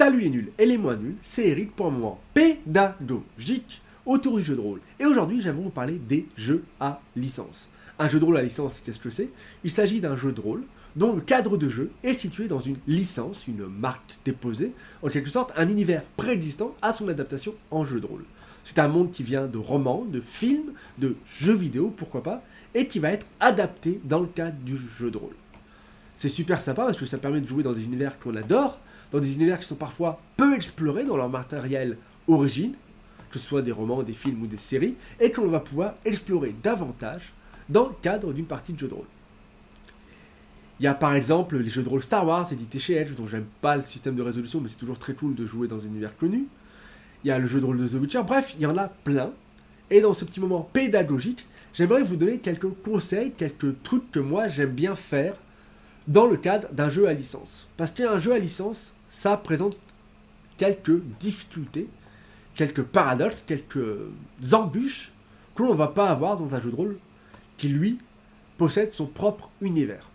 Salut les nuls et les moins nuls, c'est Eric pour un moment pédagogique autour du jeu de rôle. Et aujourd'hui, j'aimerais vous parler des jeux à licence. Un jeu de rôle à licence, qu'est-ce que c'est? Il s'agit d'un jeu de rôle dont le cadre de jeu est situé dans une licence, une marque déposée, en quelque sorte un univers préexistant à son adaptation en jeu de rôle. C'est un monde qui vient de romans, de films, de jeux vidéo, pourquoi pas, et qui va être adapté dans le cadre du jeu de rôle. C'est super sympa parce que ça permet de jouer dans des univers qu'on adore, dans des univers qui sont parfois peu explorés dans leur matériel origine, que ce soit des romans, des films ou des séries, et que l'on va pouvoir explorer davantage dans le cadre d'une partie de jeu de rôle. Il y a par exemple les jeux de rôle Star Wars édités chez Edge, dont j'aime pas le système de résolution, mais c'est toujours très cool de jouer dans un univers connu. Il y a le jeu de rôle de The Witcher, bref, il y en a plein. Et dans ce petit moment pédagogique, j'aimerais vous donner quelques conseils, quelques trucs que moi j'aime bien faire dans le cadre d'un jeu à licence. Parce qu'un jeu à licence, ça présente quelques difficultés, quelques paradoxes, quelques embûches que l'on ne va pas avoir dans un jeu de rôle qui, lui, possède son propre univers.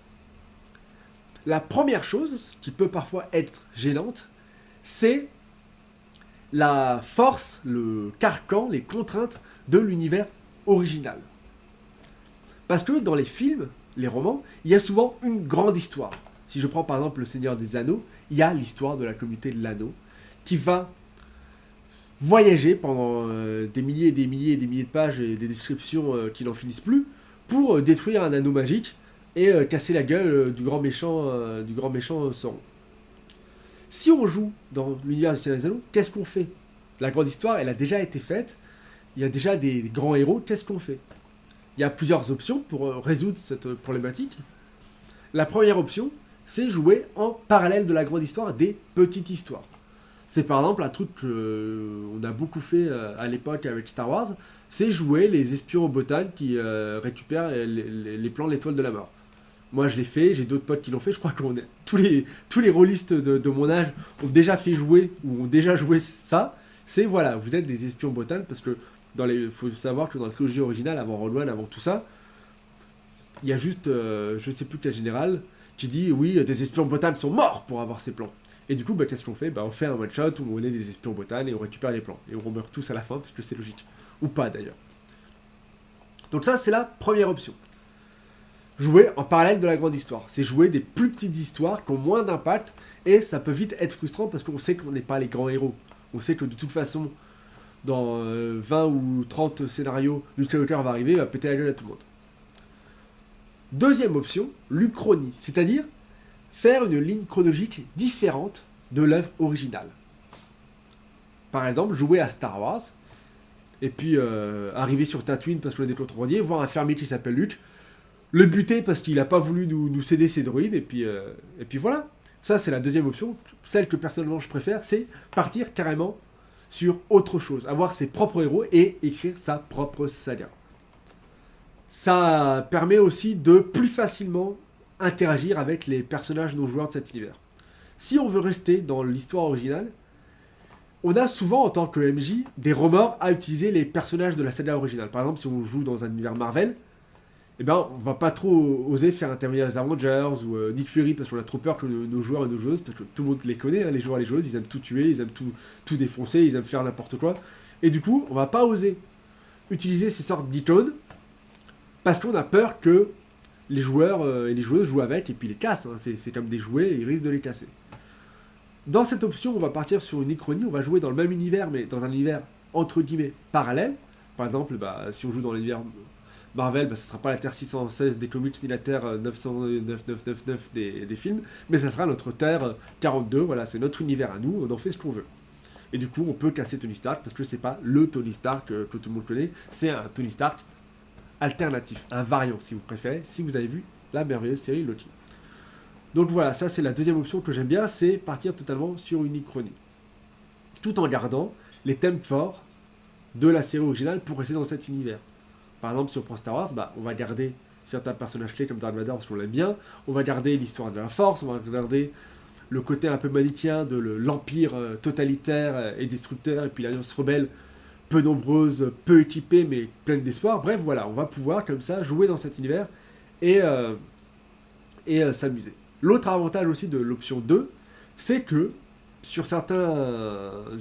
La première chose qui peut parfois être gênante, c'est la force, le carcan, les contraintes de l'univers original. Parce que dans les films, les romans, il y a souvent une grande histoire. Si je prends par exemple Le Seigneur des Anneaux, il y a l'histoire de la communauté de l'anneau qui va voyager pendant euh, des milliers et des milliers et des milliers de pages et des descriptions euh, qui n'en finissent plus pour euh, détruire un anneau magique et casser la gueule du grand méchant du grand méchant Sauron. Si on joue dans l'univers du Seigneur des Anneaux, qu'est-ce qu'on fait? La grande histoire, elle a déjà été faite. Il y a déjà des grands héros. Qu'est-ce qu'on fait? Il y a plusieurs options pour résoudre cette problématique. La première option, c'est jouer en parallèle de la grande histoire des petites histoires. C'est par exemple un truc qu'on a beaucoup fait euh, à l'époque avec Star Wars, c'est jouer les espions au qui euh, récupèrent les, plans de l'étoile de la mort. Moi je l'ai fait, j'ai d'autres potes qui l'ont fait, je crois que tous les, tous les rôlistes de, mon âge ont déjà fait jouer ou ont déjà joué ça. C'est voilà, vous êtes des espions botan parce que dans les, faut savoir que dans la trilogie originale, avant Roll One, avant tout ça, il y a juste, euh, je sais plus quel général, qui dit oui, des espions botanes sont morts pour avoir ces plans. Et du coup, bah, qu'est-ce qu'on fait? Bah, On fait un one-shot où on est des espions botanes et on récupère les plans. Et on meurt tous à la fin parce que c'est logique. Ou pas d'ailleurs. Donc ça, c'est la première option. Jouer en parallèle de la grande histoire. C'est jouer des plus petites histoires qui ont moins d'impact et ça peut vite être frustrant parce qu'on sait qu'on n'est pas les grands héros. On sait que de toute façon, dans 20 euh, ou 30 scénarios, Luke Skywalker va arriver et va péter la gueule à tout le monde. Deuxième option, l'Uchronie, c'est-à-dire faire une ligne chronologique différente de l'œuvre originale. Par exemple, jouer à Star Wars, et puis euh, arriver sur Tatooine parce qu'on a des contrebandiers, voir un fermier qui s'appelle Luke, le buter parce qu'il n'a pas voulu nous, céder ses droïdes, euh, et puis voilà. Ça, c'est la deuxième option. Celle que personnellement je préfère, c'est partir carrément sur autre chose, avoir ses propres héros et écrire sa propre saga ça permet aussi de plus facilement interagir avec les personnages non joueurs de cet univers. Si on veut rester dans l'histoire originale, on a souvent en tant que MJ des remords à utiliser les personnages de la saga originale. Par exemple, si on joue dans un univers Marvel, eh ben, on va pas trop oser faire intervenir les Avengers ou euh, Nick Fury parce qu'on a trop peur que nos, joueurs et nos joueuses, parce que tout le monde les connaît, hein, les joueurs et les joueuses, ils aiment tout tuer, ils aiment tout, tout défoncer, ils aiment faire n'importe quoi. Et du coup, on va pas oser utiliser ces sortes d'icônes parce qu'on a peur que les joueurs euh, et les joueuses jouent avec et puis les cassent. Hein. C'est comme des jouets et ils risquent de les casser. Dans cette option, on va partir sur une ichronie, on va jouer dans le même univers, mais dans un univers entre guillemets parallèle. Par exemple, bah, si on joue dans l'univers Marvel, bah, ce ne sera pas la Terre 616 des comics ni la Terre 99999 des, des films, mais ça sera notre Terre 42, voilà, c'est notre univers à nous, on en fait ce qu'on veut. Et du coup, on peut casser Tony Stark parce que c'est pas le Tony Stark que tout le monde connaît, c'est un Tony Stark alternatif, un variant si vous préférez, si vous avez vu la merveilleuse série Loki. Donc voilà, ça c'est la deuxième option que j'aime bien, c'est partir totalement sur une ichronie. Tout en gardant les thèmes forts de la série originale pour rester dans cet univers. Par exemple, si on Star Wars, bah, on va garder certains personnages clés comme Darth Vader parce qu'on l'aime bien, on va garder l'histoire de la Force, on va garder le côté un peu manichéen de l'empire euh, totalitaire et destructeur, et puis l'alliance rebelle peu nombreuses, peu équipées, mais pleines d'espoir. Bref, voilà, on va pouvoir comme ça jouer dans cet univers et, euh, et euh, s'amuser. L'autre avantage aussi de l'option 2, c'est que sur certains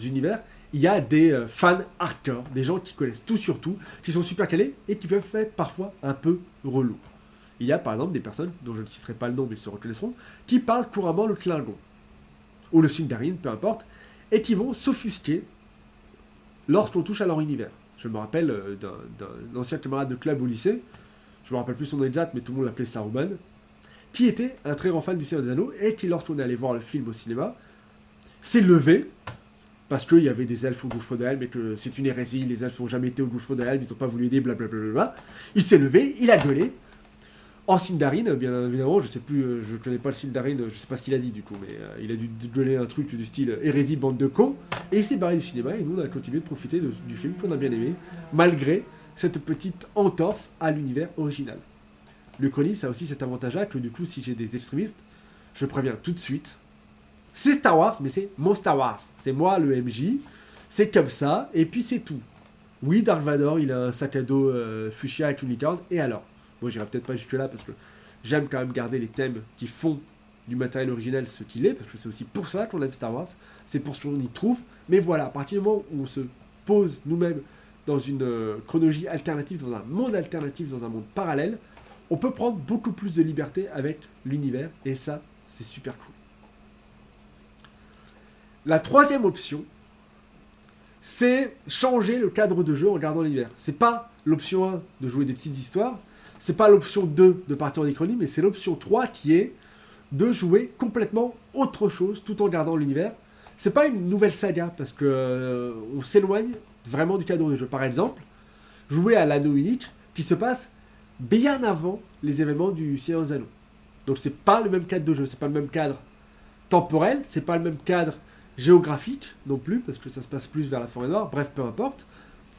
univers, il y a des euh, fans hardcore, des gens qui connaissent tout sur tout, qui sont super calés et qui peuvent être parfois un peu relous. Il y a par exemple des personnes, dont je ne citerai pas le nom mais se reconnaîtront, qui parlent couramment le Klingon, ou le Sindarin, peu importe, et qui vont s'offusquer lorsqu'on touche à leur univers. Je me rappelle euh, d'un ancien camarade de club au lycée, je me rappelle plus son nom exact, mais tout le monde l'appelait Saruman, qui était un très grand fan du Seigneur des Anneaux, et qui lorsqu'on est allé voir le film au cinéma, s'est levé, parce qu'il y avait des elfes au gouffre de mais que c'est une hérésie, les elfes n'ont jamais été au gouffre de ils n'ont pas voulu aider, blablabla. Il s'est levé, il a gueulé, en Sindarin, bien évidemment, je sais plus, euh, je connais pas le Sindarin, je sais pas ce qu'il a dit du coup, mais euh, il a dû gueuler un truc du style hérésie, bande de cons, et il s'est barré du cinéma, et nous on a continué de profiter du film qu'on a bien aimé, malgré cette petite entorse à l'univers original. Le ça a aussi cet avantage-là que du coup, si j'ai des extrémistes, je préviens tout de suite. C'est Star Wars, mais c'est mon Star Wars. C'est moi le MJ, c'est comme ça, et puis c'est tout. Oui, Dark Vador, il a un sac à dos euh, fuchsia avec une licorne, et alors? Bon, j'irai peut-être pas jusque-là parce que j'aime quand même garder les thèmes qui font du matériel original ce qu'il est, parce que c'est aussi pour ça qu'on aime Star Wars, c'est pour ce qu'on y trouve. Mais voilà, à partir du moment où on se pose nous-mêmes dans une euh, chronologie alternative, dans un monde alternatif, dans un monde parallèle, on peut prendre beaucoup plus de liberté avec l'univers, et ça, c'est super cool. La troisième option, c'est changer le cadre de jeu en regardant l'univers. C'est pas l'option 1 de jouer des petites histoires, c'est pas l'option 2 de partir en Ichronie, mais c'est l'option 3 qui est de jouer complètement autre chose tout en gardant l'univers. C'est pas une nouvelle saga parce que euh, on s'éloigne vraiment du cadre du jeu. Par exemple, jouer à l'anneau unique qui se passe bien avant les événements du Seigneur des Anneaux. Donc c'est pas le même cadre de jeu, c'est pas le même cadre temporel, c'est pas le même cadre géographique non plus parce que ça se passe plus vers la forêt noire. Bref, peu importe.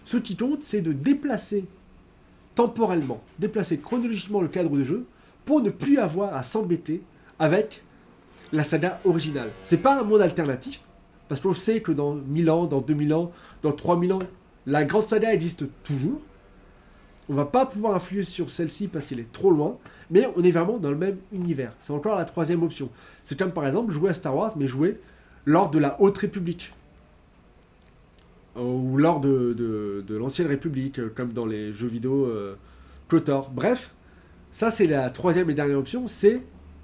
Ce qui compte, c'est de déplacer temporellement, déplacer chronologiquement le cadre de jeu pour ne plus avoir à s'embêter avec la saga originale. C'est pas un monde alternatif, parce qu'on sait que dans 1000 ans, dans 2000 ans, dans 3000 ans, la grande saga existe toujours. On va pas pouvoir influer sur celle-ci parce qu'elle est trop loin, mais on est vraiment dans le même univers. C'est encore la troisième option. C'est comme par exemple jouer à Star Wars, mais jouer lors de la Haute République ou lors de, l'ancienne République, euh, comme dans les jeux vidéo euh, KOTOR. Bref, ça c'est la troisième et dernière option, c'est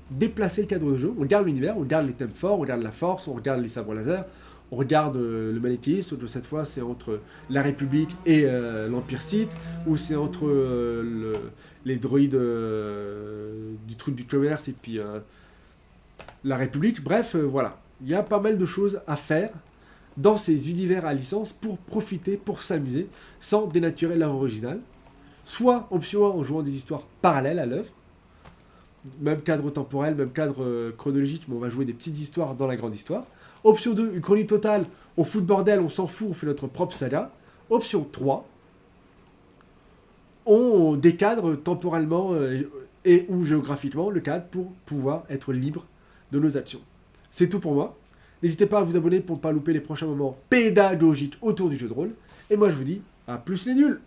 déplacer le cadre de jeu. On regarde l'univers, on regarde les thèmes forts, on regarde la force, on regarde les sabres laser, on regarde euh, le manichéisme, de cette fois c'est entre la République et l'Empire Sith, ou c'est entre les droïdes du truc du commerce et puis la République. Bref, voilà. Il y a pas mal de choses à faire dans ces univers à licence pour profiter, pour s'amuser, sans dénaturer l'œuvre originale. Soit option 1 en jouant des histoires parallèles à l'œuvre, même cadre temporel, même cadre euh, chronologique, mais on va jouer des petites histoires dans la grande histoire. Option 2, une chronique totale, on fout le bordel, on s'en fout, on fait notre propre saga. Option 3, on décadre temporellement euh, et ou géographiquement le cadre pour pouvoir être libre de nos actions. C'est tout pour moi. N'hésitez pas à vous abonner pour ne pas louper les prochains moments pédagogiques autour du jeu de rôle. Et moi je vous dis à plus les nuls